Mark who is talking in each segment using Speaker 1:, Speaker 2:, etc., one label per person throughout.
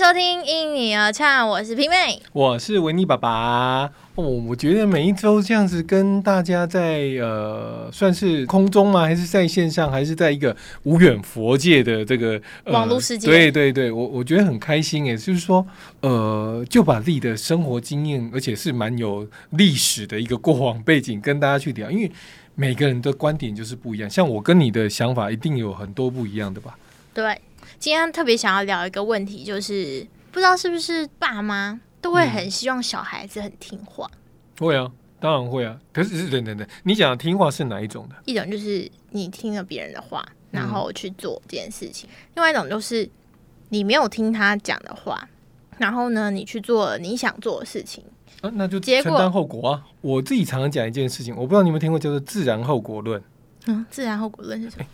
Speaker 1: 收听《因你而唱》，我是平妹。
Speaker 2: 我是维尼爸爸哦，我觉得每一周这样子跟大家在呃，算是空中吗？还是在线上？还是在一个无远佛界的这个、呃
Speaker 1: 网络世界
Speaker 2: 对对对，我我觉得很开心诶，就是说呃，就把自己的生活经验，而且是蛮有历史的一个过往背景跟大家去聊，因为每个人的观点就是不一样。像我跟你的想法一定有很多不一样的吧？
Speaker 1: 对，今天特别想要聊一个问题，就是不知道是不是爸妈都会很希望小孩子很听话。
Speaker 2: 会啊，当然会啊。可是是等等等，你讲的听话是哪一种的？
Speaker 1: 一种就是你听了别人的话，然
Speaker 2: 嗯
Speaker 1: 后去做这件事情；，另外一种就是你没有听他讲的话，然后呢，你去做了你想做的事情。
Speaker 2: 啊，那就
Speaker 1: 结果
Speaker 2: 承担后果啊！我自己常常讲一件事情，我不知道你有没有听过，叫做自然后果论。
Speaker 1: 嗯，自然后果论是什么？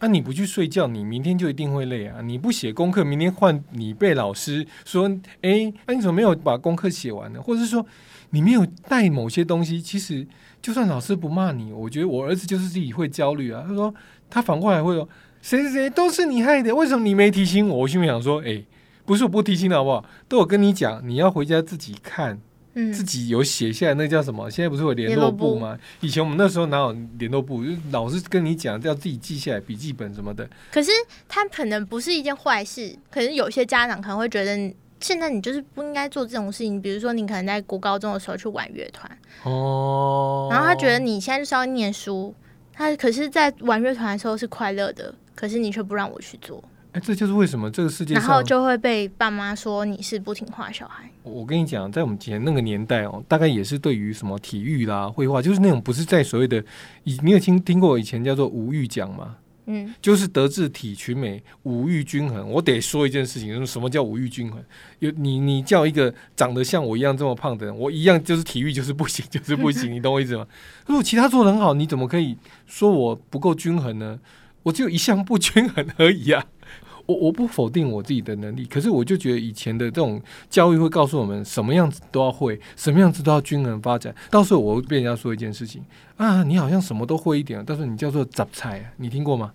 Speaker 2: 啊，你不去睡觉，你明天就一定会累啊！你不写功课，明天换你被老师说，诶，那、你怎么没有把功课写完呢？或者是说你没有带某些东西，其实就算老师不骂你，我觉得我儿子就是自己会焦虑啊。他说他反过来会说，谁谁谁都是你害的，为什么你没提醒我？我心里想说，诶，不是我不提醒的好不好？都有跟你讲，你要回家自己看。
Speaker 1: 嗯，
Speaker 2: 自己有写下来，那叫什么？现在不是有联
Speaker 1: 联络簿
Speaker 2: 吗？以前我们那时候哪有联络簿？就是老师跟你讲要自己记下来，笔记本什么的。
Speaker 1: 可是他可能不是一件坏事，可是有些家长可能会觉得。现在你就是不应该做这种事情，比如说你可能在国高中的时候去玩乐团，
Speaker 2: 哦。
Speaker 1: 然后他觉得你现在就是要念书，他可是，在玩乐团的时候是快乐的，可是你却不让我去做，
Speaker 2: 哎，这就是为什么这个世界
Speaker 1: 然后，就会被爸妈说你是不听话小孩。
Speaker 2: 我跟你讲，在我们以前那个年代哦，大概也是对于什么体育啦、绘画，就是那种不是在所谓的，以你有听听过以前叫做无欲奖吗？
Speaker 1: 嗯，
Speaker 2: 就是德智体群美，五育均衡。我得说一件事情，就是什么叫五育均衡？有你，你叫一个长得像我一样这么胖的人，我一样就是体育就是不行，就是不行，你懂我意思吗？如果其他做的很好，你怎么可以说我不够均衡呢？我只有一项不均衡而已啊！我我不否定我自己的能力，可是我就觉得以前的这种教育会告诉我们，什么样子都要会，什么样子都要均衡发展。到时候我会被人家说一件事情啊，你好像什么都会一点，到时候你叫做杂菜啊，你听过吗？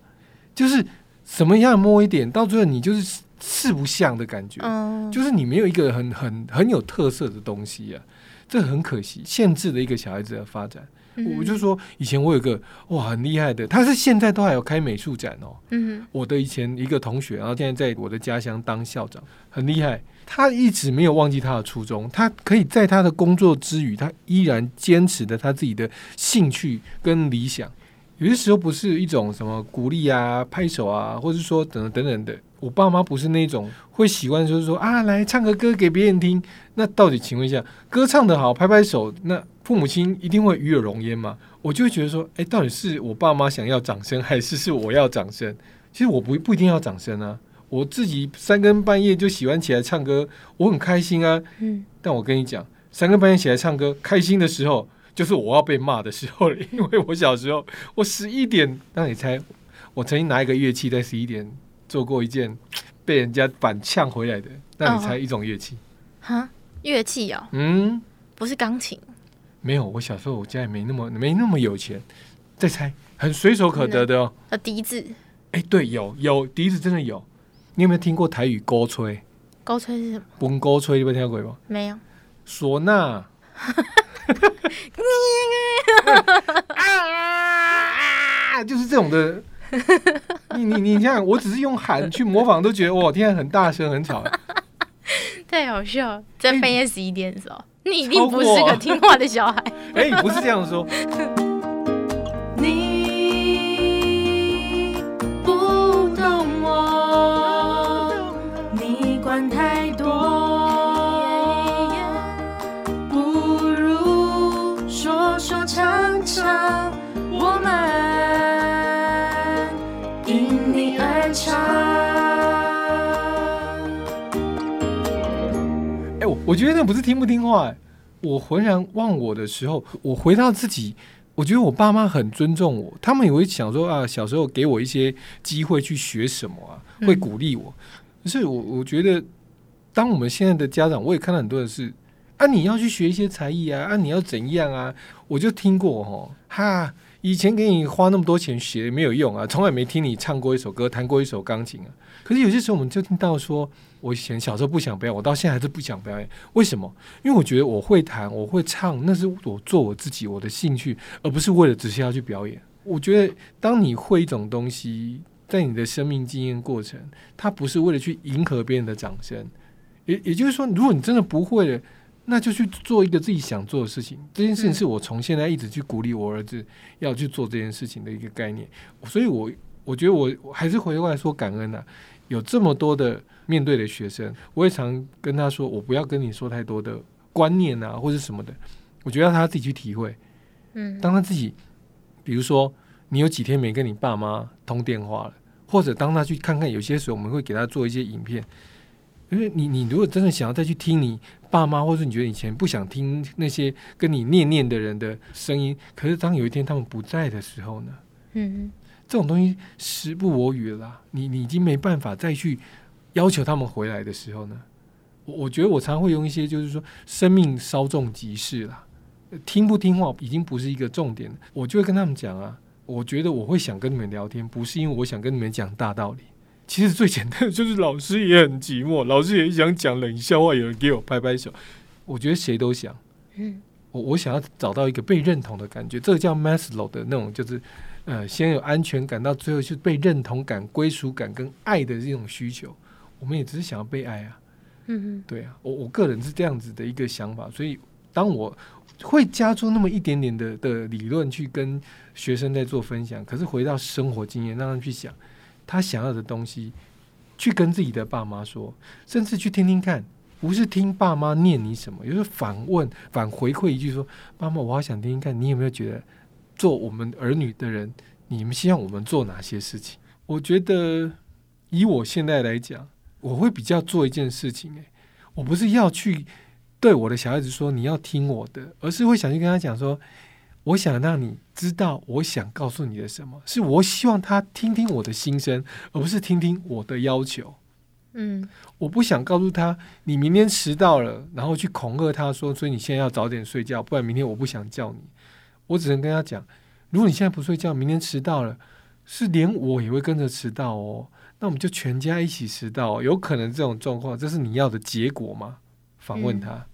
Speaker 2: 就是什么样摸一点，到最后你就是四不像的感觉，
Speaker 1: 嗯，
Speaker 2: 就是你没有一个很很很有特色的东西啊，这很可惜，限制了一个小孩子的发展。
Speaker 1: 嗯
Speaker 2: 我就说，以前我有个哇很厉害的，他是现在都还有开美术展哦。
Speaker 1: 嗯
Speaker 2: 我的以前一个同学，然后现在在我的家乡当校长，很厉害。他一直没有忘记他的初衷，他可以在他的工作之余，他依然坚持着他自己的兴趣跟理想。有些时候不是一种什么鼓励啊、拍手啊，或者说等等等等的。我爸妈不是那种会喜欢就是说啊，来唱个歌给别人听。那到底请问一下，歌唱得好，拍拍手，那父母亲一定会与有容焉吗？我就会觉得说，哎，到底是我爸妈想要掌声，还是是我要掌声？其实我不不一定要掌声啊，我自己三更半夜就喜欢起来唱歌，我很开心啊。
Speaker 1: 嗯，
Speaker 2: 但我跟你讲，三更半夜起来唱歌，开心的时候就是我要被骂的时候了，因为我小时候我十一点，那你猜，我曾经拿一个乐器在十一点做过一件被人家反呛回来的，那你猜一种乐器？
Speaker 1: 哈，乐器哦，
Speaker 2: 嗯，
Speaker 1: 不是钢琴，
Speaker 2: 没有，我小时候我家也没那么没那么有钱，再猜，很随手可得的哦。
Speaker 1: 呃，笛子，
Speaker 2: 哎、对，有有笛子真的有。你有没有听过台语歌吹？
Speaker 1: 高吹是什么？
Speaker 2: 本歌吹你有没有听过吗？
Speaker 1: 没有。
Speaker 2: 唢呐。啊，就是这种的。你你你想想，我只是用喊去模仿，都觉得哇，天啊，很大声，很吵。
Speaker 1: 太好笑了，在半夜十一点的时候，你一定不是个听话的小孩。
Speaker 2: 哎、不是这样说。
Speaker 3: 你 我我
Speaker 2: 觉得那不是听不听话、哎我浑然忘我的时候，我回到自己，我觉得我爸妈很尊重我，他们也会想说啊，小时候给我一些机会去学什么啊，会鼓励我。可是我我觉得，当我们现在的家长，我也看到很多人是啊，你要去学一些才艺啊，啊，你要怎样啊？我就听过哦，哈，以前给你花那么多钱学没有用啊，从来没听你唱过一首歌，弹过一首钢琴啊。可是有些时候我们就听到说，我以前小时候不想表演，我到现在还是不想表演，为什么？因为我觉得我会弹，我会唱，那是我做我自己我的兴趣，而不是为了只是要去表演。我觉得当你会一种东西，在你的生命经验过程，它不是为了去迎合别人的掌声，也也就是说，如果你真的不会了。那就去做一个自己想做的事情。这件事情是我从现在一直去鼓励我儿子要去做这件事情的一个概念。所以，我我觉得我还是回过来说感恩呐，有这么多的面对的学生，我也常跟他说，我不要跟你说太多的观念啊，或者什么的，我觉得他自己去体会。
Speaker 1: 嗯，
Speaker 2: 当他自己，比如说你有几天没跟你爸妈通电话了，或者当他去看看，有些时候我们会给他做一些影片。因为你，你如果真的想要再去听你爸妈，或者你觉得以前不想听那些跟你念念的人的声音，可是当有一天他们不在的时候呢？
Speaker 1: 嗯，
Speaker 2: 这种东西时不我与了，你你已经没办法再去要求他们回来的时候呢？我我觉得我常会用一些，就是说生命稍纵即逝啦，听不听话已经不是一个重点，我就会跟他们讲啊，我觉得我会想跟你们聊天，不是因为我想跟你们讲大道理。其实最简单的就是老师也很寂寞，老师也想讲冷笑话，有人给我拍拍手。我觉得谁都想，
Speaker 1: 嗯，
Speaker 2: 我我想要找到一个被认同的感觉，这个叫 Maslow 的那种，就是呃，先有安全感，到最后是被认同感、归属感跟爱的这种需求。我们也只是想要被爱啊，
Speaker 1: 嗯
Speaker 2: 对啊，我我个人是这样子的一个想法，所以当我会加出那么一点点的的理论去跟学生在做分享，可是回到生活经验，让他们去想。他想要的东西，去跟自己的爸妈说，甚至去听听看，不是听爸妈念你什么，有时候反问、反回馈一句说：“妈妈，我好想听听看，你有没有觉得做我们儿女的人，你们希望我们做哪些事情？”我觉得以我现在来讲，我会比较做一件事情，诶，我不是要去对我的小孩子说你要听我的，而是会想去跟他讲说。我想让你知道，我想告诉你的什么是我希望他听听我的心声，而不是听听我的要求。
Speaker 1: 嗯，
Speaker 2: 我不想告诉他你明天迟到了，然后去恐吓他说，所以你现在要早点睡觉，不然明天我不想叫你。我只能跟他讲，如果你现在不睡觉，明天迟到了，是连我也会跟着迟到哦。那我们就全家一起迟到，有可能这种状况，这是你要的结果吗？反问他。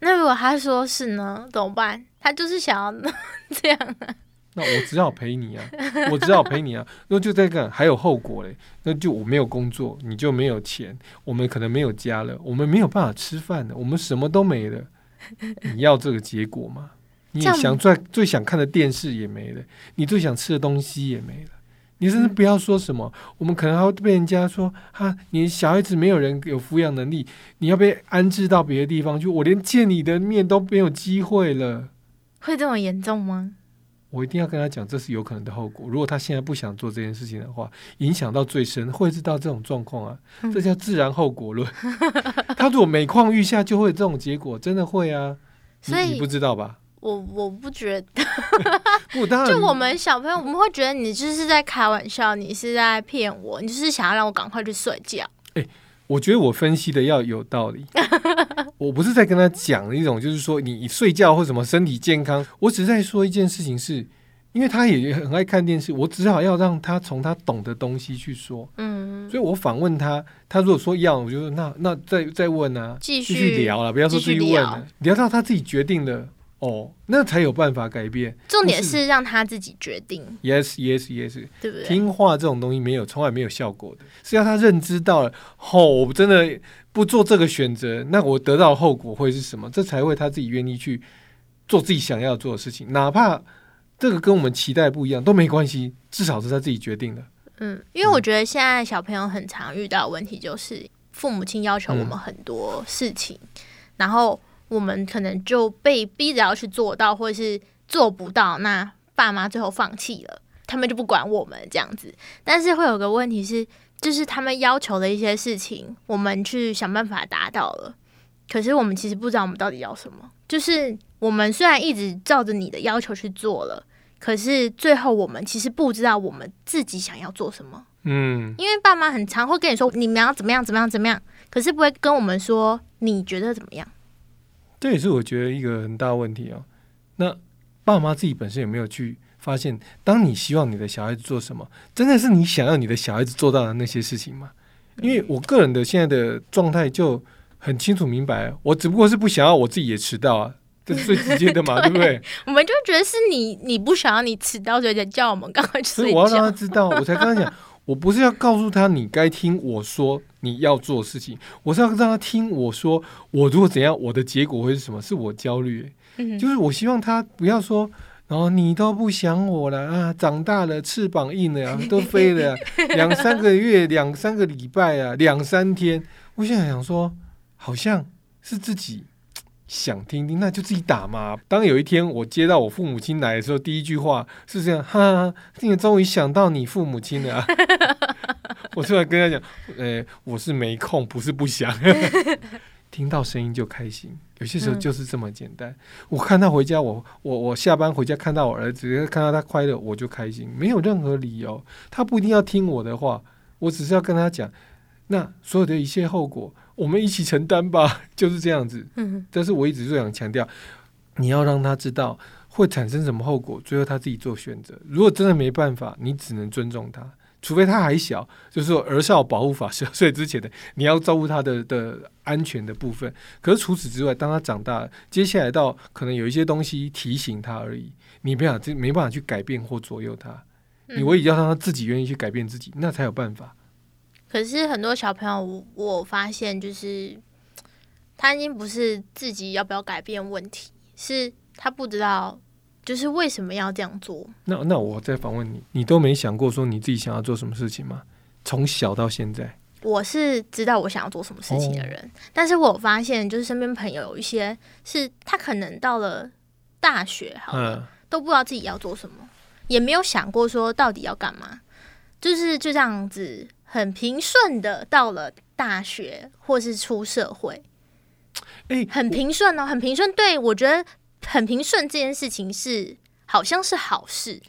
Speaker 1: 那如果他说是呢，怎么办？他就是想要 这样啊。
Speaker 2: 那我只好陪你啊，我只好陪你啊。那就在干，还有后果嘞。那就我没有工作，你就没有钱，我们可能没有家了，我们没有办法吃饭了，我们什么都没了。你要这个结果吗？你想最最想看的电视也没了，你最想吃的东西也没了。你甚至不要说什么，我们可能还会被人家说哈，你小孩子没有人有抚养能力，你要被安置到别的地方去，我连见你的面都没有机会了。
Speaker 1: 会这么严重吗？
Speaker 2: 我一定要跟他讲，这是有可能的后果。如果他现在不想做这件事情的话，影响到最深，会是到这种状况啊。这叫自然后果论。他如果每况愈下，就会有这种结果，真的会啊。
Speaker 1: 所以
Speaker 2: 你不知道吧？
Speaker 1: 我我不觉得，
Speaker 2: 不，当然，
Speaker 1: 就我们小朋友，我们会觉得你就是在开玩笑，你是在骗我，你就是想要让我赶快去睡觉。
Speaker 2: 哎，我觉得我分析的要有道理。我不是在跟他讲一种，就是说你睡觉或什么身体健康，我只是在说一件事情，是因为他也很爱看电视，我只好要让他从他懂的东西去说。
Speaker 1: 嗯，
Speaker 2: 所以我反问他，他如果说要，我就说那那再再问啊，
Speaker 1: 继
Speaker 2: 续聊了，不要说继续问了，聊到他自己决定的。哦，那才有办法改变。
Speaker 1: 重点是让他自己决定。
Speaker 2: Yes, yes, yes，
Speaker 1: 对不对？
Speaker 2: 听话这种东西没有，从来没有效果的，是要他认知到了。哦，我真的不做这个选择，那我得到的后果会是什么？这才会他自己愿意去做自己想要做的事情，哪怕这个跟我们期待不一样都没关系，至少是他自己决定的。
Speaker 1: 嗯，因为我觉得现在小朋友很常遇到问题，就是父母亲要求我们很多事情，然后。我们可能就被逼着要去做到，或者是做不到，那爸妈最后放弃了，他们就不管我们这样子。但是会有个问题是，就是他们要求的一些事情，我们去想办法达到了，可是我们其实不知道我们到底要什么。就是我们虽然一直照着你的要求去做了，可是最后我们其实不知道我们自己想要做什么。
Speaker 2: 嗯，
Speaker 1: 因为爸妈很常会跟你说你们要怎么样怎么样怎么样，可是不会跟我们说你觉得怎么样。
Speaker 2: 这也是我觉得一个很大问题啊。那爸妈自己本身有没有去发现，当你希望你的小孩子做什么，真的是你想要你的小孩子做到的那些事情吗？因为我个人的现在的状态就很清楚明白，我只不过是不想要我自己也迟到啊，这是最直接的嘛，对不对？
Speaker 1: 我们就觉得是你你不想要你迟到，所以才叫我们赶快去睡
Speaker 2: 所以我要让他。知道，我才刚刚讲，我不是要告诉他你该听我说你要做的事情，我是要让他听我说，我如果怎样，我的结果会是什么？是我焦虑、
Speaker 1: 嗯
Speaker 2: 就是我希望他不要说。然后你都不想我了啊！长大了，翅膀硬了啊，都飞了啊、两三个月、两三个礼拜啊，两三天。我现在想说，好像是自己想听听，那就自己打嘛。当有一天我接到我父母亲来的时候，第一句话是这样：哈哈哈，今天终于想到你父母亲了、啊。我突然跟他讲，呃，我是没空，不是不想。听到声音就开心，有些时候就是这么简单。我看他回家，我我我下班回家看到我儿子，看到他快乐，我就开心，没有任何理由。他不一定要听我的话，我只是要跟他讲，那所有的一切后果，我们一起承担吧，就是这样子。
Speaker 1: 嗯
Speaker 2: 但是我一直就想强调，你要让他知道会产生什么后果，最后他自己做选择。如果真的没办法，你只能尊重他，除非他还小，就是说儿少保护法十二岁之前的，你要照顾他的的安全的部分。可是除此之外，当他长大，接下来到可能有一些东西提醒他而已，你没办法，没办法去改变或左右他。你
Speaker 1: 嗯
Speaker 2: 唯一要让他自己愿意去改变自己，那才有办法。
Speaker 1: 可是很多小朋友，我我发现就是他已经不是自己要不要改变问题，是他不知道就是为什么要这样做。
Speaker 2: 那那我再反问你，你都没想过说你自己想要做什么事情吗？从小到现在，
Speaker 1: 我是知道我想要做什么事情的人，但是我发现就是身边朋友有一些是他可能到了大学好了，
Speaker 2: 嗯，
Speaker 1: 都不知道自己要做什么，也没有想过说到底要干嘛，就是就这样子很平顺的到了大学或是出社会，
Speaker 2: 哎、
Speaker 1: 很平顺哦，很平顺。对我觉得很平顺这件事情是好像是好事，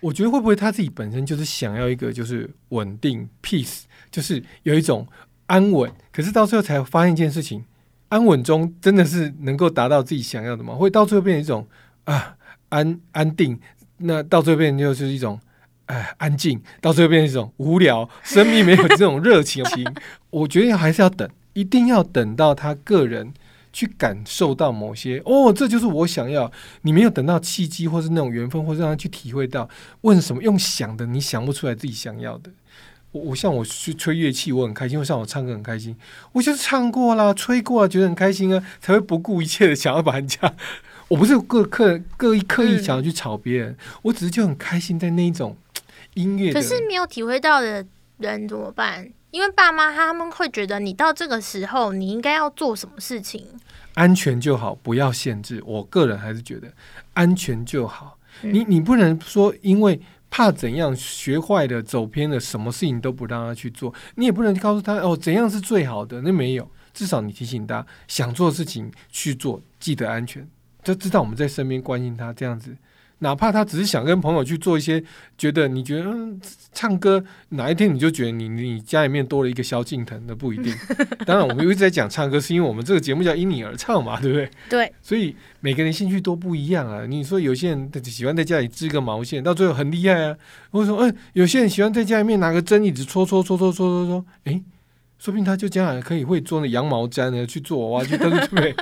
Speaker 2: 我觉得会不会他自己本身就是想要一个就是稳定 peace，就是有一种安稳，可是到最后才发现一件事情，安稳中真的是能够达到自己想要的吗？会到最后变成一种啊安安定，那到最后变成就是一种。哎，安静，到最后变成一种无聊，生命没有这种热情情。我觉得还是要等，一定要等到他个人去感受到某些哦，这就是我想要。你没有等到契机，或是那种缘分，或是让他去体会到，问什么用想的，你想不出来自己想要的。我我像我去吹乐器，我很开心；我像我唱歌很开心，我就是唱过啦，吹过了，觉得很开心啊，才会不顾一切的想要把人家。我不是各刻刻意刻意
Speaker 1: 嗯
Speaker 2: 想要去吵别人，我只是就很开心在那一种音乐。
Speaker 1: 可是没有体会到的人怎么办？因为爸妈他们会觉得你到这个时候你应该要做什么事情，
Speaker 2: 安全就好，不要限制。我个人还是觉得安全就好。
Speaker 1: 嗯
Speaker 2: 你你不能说因为怕怎样学坏的、走偏了，什么事情都不让他去做。你也不能告诉他哦怎样是最好的，那没有。至少你提醒他想做的事情去做，记得安全，就知道我们在身边关心他这样子。哪怕他只是想跟朋友去做一些，觉得你觉得嗯唱歌哪一天你就觉得你你家里面多了一个萧敬腾的不一定。当然，我们一直在讲唱歌，是因为我们这个节目叫因你而唱嘛，对不对？
Speaker 1: 对，
Speaker 2: 所以每个人兴趣都不一样啊。你说有些人喜欢在家里织个毛线，到最后很厉害啊。或者说，嗯、有些人喜欢在家里面拿个针一直戳戳戳戳戳戳戳，诶，说不定他就将来可以会做那羊毛毡呢，去做娃娃去，对不对？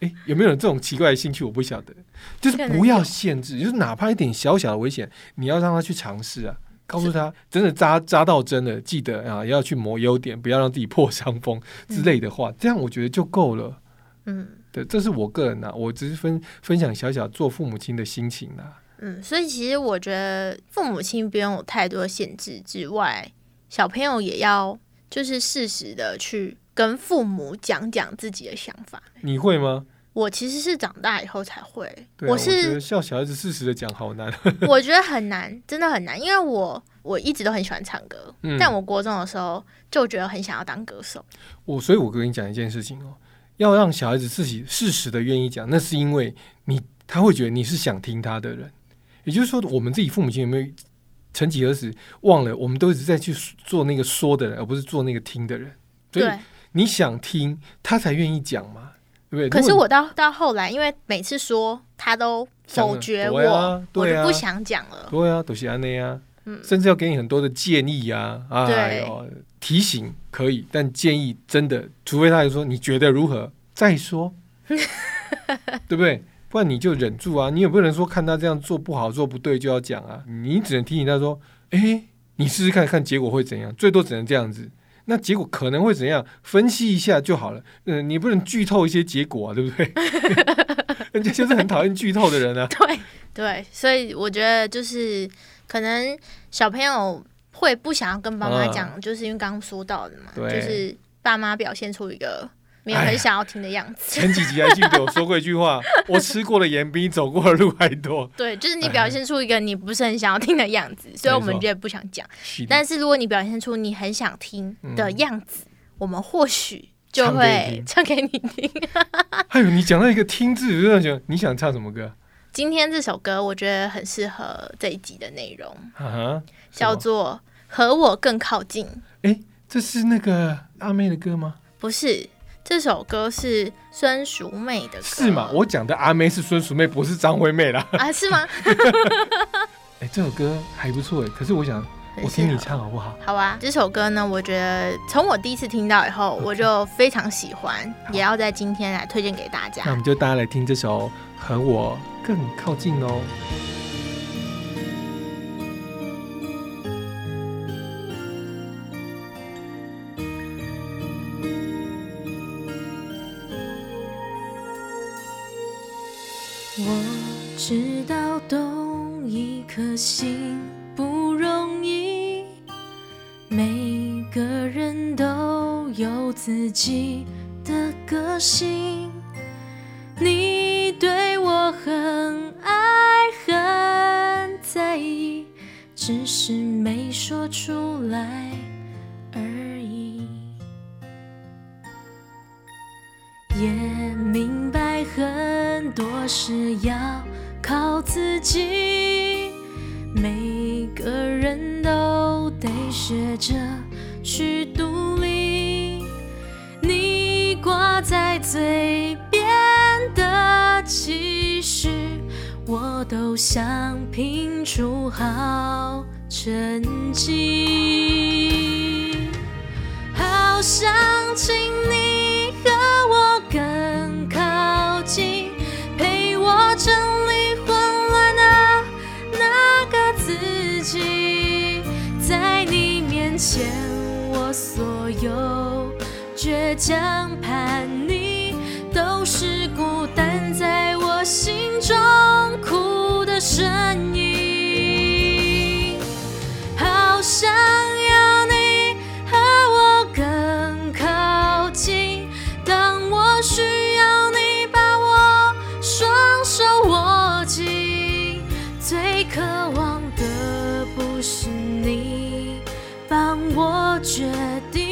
Speaker 2: 诶，有没有人这种奇怪的兴趣？我不晓得，就是不要限制，就是哪怕一点小小的危险，你要让他去尝试啊。告诉他，真的扎扎到针了，记得啊，要去磨优点，不要让自己破伤风之类的话，这样我觉得就够了。
Speaker 1: 嗯
Speaker 2: 对，这是我个人呐、我只是分分享小小做父母亲的心情啦、
Speaker 1: 嗯，所以其实我觉得父母亲不用有太多限制之外，小朋友也要就是适时的去跟父母讲讲自己的想法。
Speaker 2: 你会吗？
Speaker 1: 我其实是长大以后才会，
Speaker 2: 啊、
Speaker 1: 我是
Speaker 2: 笑小孩子适时的讲好难。
Speaker 1: 我觉得很难，真的很难，因为我我一直都很喜欢唱歌，
Speaker 2: 嗯
Speaker 1: 但我国中的时候就觉得很想要当歌手。
Speaker 2: 我所以，我跟你讲一件事情哦，要让小孩子自己适时的愿意讲，那是因为你他会觉得你是想听他的人。也就是说，我们自己父母亲有没有曾几何时忘了，我们都一直在去做那个说的人，而不是做那个听的人。所以
Speaker 1: 对，
Speaker 2: 你想听，他才愿意讲嘛。对不对？
Speaker 4: 可是我到到后来，因为每次说他都否决我，我就不想讲了。
Speaker 2: 对啊，都是安内啊，
Speaker 4: 嗯
Speaker 2: 甚至要给你很多的建议啊，哎呦，提醒可以，但建议真的，除非他就说你觉得如何再说，对不对？不然你就忍住啊，你也不能说看他这样做不好、做不对就要讲啊，你只能提醒他说，哎，你试试看看结果会怎样，最多只能这样子。那结果可能会怎样？分析一下就好了。嗯、你不能剧透一些结果啊，对不对？人家就是很讨厌剧透的人啊。
Speaker 4: 对对，所以我觉得就是可能小朋友会不想要跟爸妈讲，就是因为刚刚说到的嘛，就是爸妈表现出一个没有很想要听的样子。
Speaker 2: 前几集还记得我说过一句话：我吃过的盐比你走过的路还多。
Speaker 4: 对，就是你表现出一个你不是很想要听的样子，所以我们
Speaker 2: 没错
Speaker 4: 就不想讲。但是如果你表现出你很想听的
Speaker 2: 嗯
Speaker 4: 样子，我们或许就会唱给你听。
Speaker 2: 还有 你讲到一个听字，我就想你想唱什么歌？
Speaker 4: 今天这首歌我觉得很适合这一集的内容，
Speaker 2: 啊，
Speaker 4: 叫做《和我更靠近》。
Speaker 2: 哎这是那个阿妹的歌吗？
Speaker 4: 不是，这首歌是孙淑妹的歌。
Speaker 2: 是吗？我讲的阿妹是孙淑妹，不是张惠妹啦。
Speaker 4: 啊是吗？
Speaker 2: 哎，这首歌还不错哎，可是我想我听你唱好不好？
Speaker 4: 好啊，这首歌呢，我觉得从我第一次听到以后，我就非常喜欢，也要在今天来推荐给大家
Speaker 2: 那我
Speaker 4: 家。
Speaker 2: 们就大家来听这首《和我更靠近》哦。
Speaker 1: 心不容易，每个人都有自己的个性。你对我很爱很在意，只是没说出来而已。也明白很多事要靠自己，每个人都得学着去独立。你挂在嘴边的期许，我都想拼出好成绩。好想请你江畔，你，都是孤单在我心中哭的声音。好想要你和我更靠近，当我需要你把我双手握紧，最渴望的不是你帮我决定，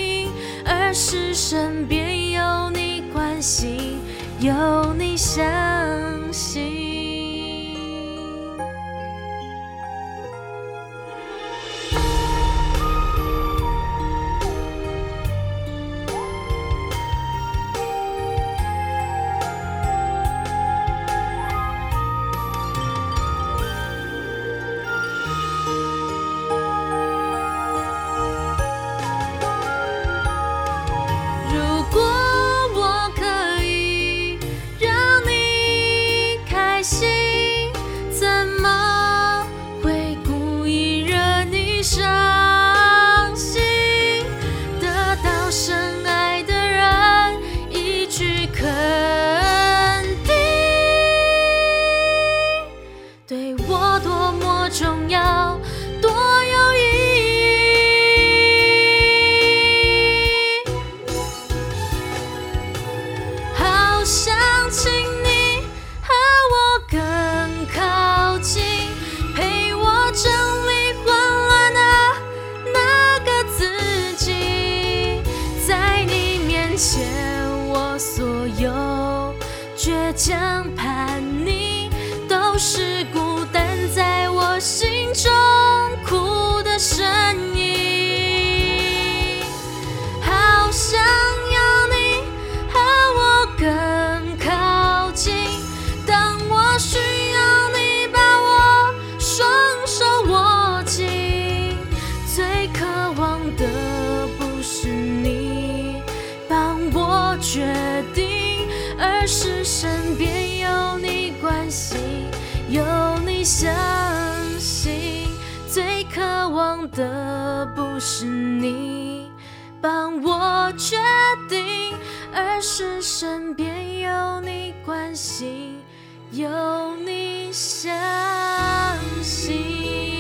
Speaker 1: 是身边有你关心，有你相所有倔强叛渴望的不是你帮我决定，而是身边有你关心，有你相信。